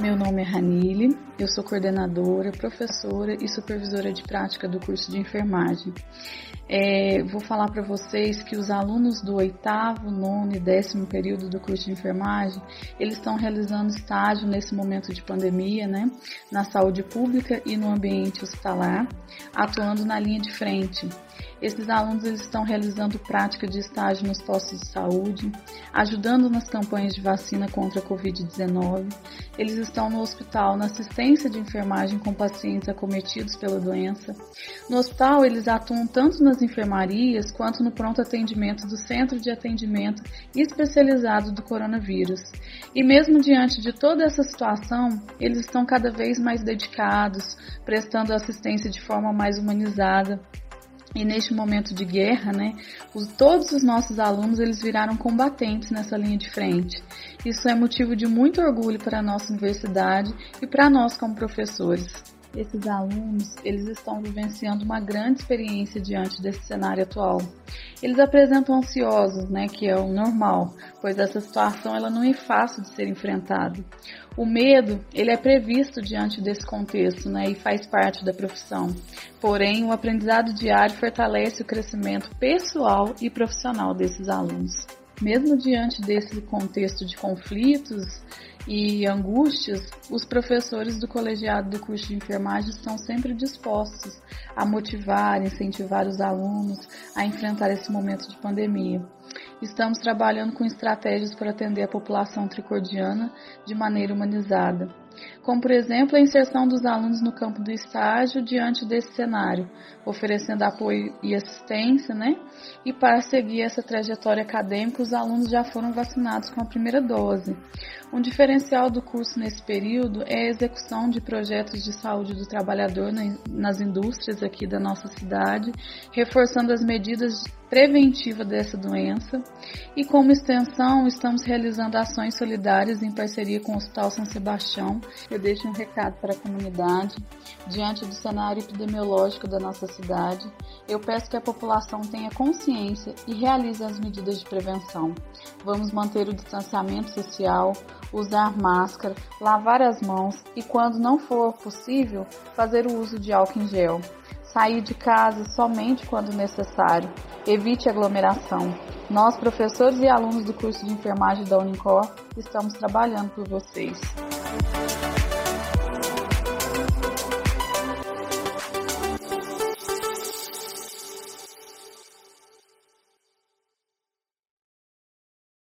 Meu nome é Ranile, eu sou coordenadora, professora e supervisora de prática do curso de enfermagem. É, vou falar para vocês que os alunos do oitavo, nono e décimo período do curso de enfermagem, eles estão realizando estágio nesse momento de pandemia, né, na saúde pública e no ambiente hospitalar, atuando na linha de frente. Esses alunos eles estão realizando prática de estágio nos postos de saúde, ajudando nas campanhas de vacina contra a Covid-19. Eles estão no hospital na assistência de enfermagem com pacientes acometidos pela doença. No hospital, eles atuam tanto nas enfermarias quanto no pronto atendimento do Centro de Atendimento Especializado do Coronavírus. E mesmo diante de toda essa situação, eles estão cada vez mais dedicados, prestando assistência de forma mais humanizada e neste momento de guerra, né, os, todos os nossos alunos eles viraram combatentes nessa linha de frente. Isso é motivo de muito orgulho para a nossa universidade e para nós como professores esses alunos eles estão vivenciando uma grande experiência diante desse cenário atual. Eles apresentam ansiosos, né, que é o normal, pois essa situação ela não é fácil de ser enfrentada. O medo ele é previsto diante desse contexto, né, e faz parte da profissão. Porém, o aprendizado diário fortalece o crescimento pessoal e profissional desses alunos. Mesmo diante desse contexto de conflitos e angústias, os professores do colegiado do curso de enfermagem estão sempre dispostos a motivar, incentivar os alunos a enfrentar esse momento de pandemia. Estamos trabalhando com estratégias para atender a população tricordiana de maneira humanizada como por exemplo a inserção dos alunos no campo do estágio diante desse cenário, oferecendo apoio e assistência, né? E para seguir essa trajetória acadêmica, os alunos já foram vacinados com a primeira dose. Um diferencial do curso nesse período é a execução de projetos de saúde do trabalhador nas indústrias aqui da nossa cidade, reforçando as medidas preventiva dessa doença e como extensão estamos realizando ações solidárias em parceria com o Hospital São Sebastião. Eu deixo um recado para a comunidade diante do cenário epidemiológico da nossa cidade. Eu peço que a população tenha consciência e realize as medidas de prevenção. Vamos manter o distanciamento social, usar máscara, lavar as mãos e quando não for possível, fazer o uso de álcool em gel. Sair de casa somente quando necessário. Evite aglomeração. Nós, professores e alunos do curso de enfermagem da Unicor, estamos trabalhando por vocês.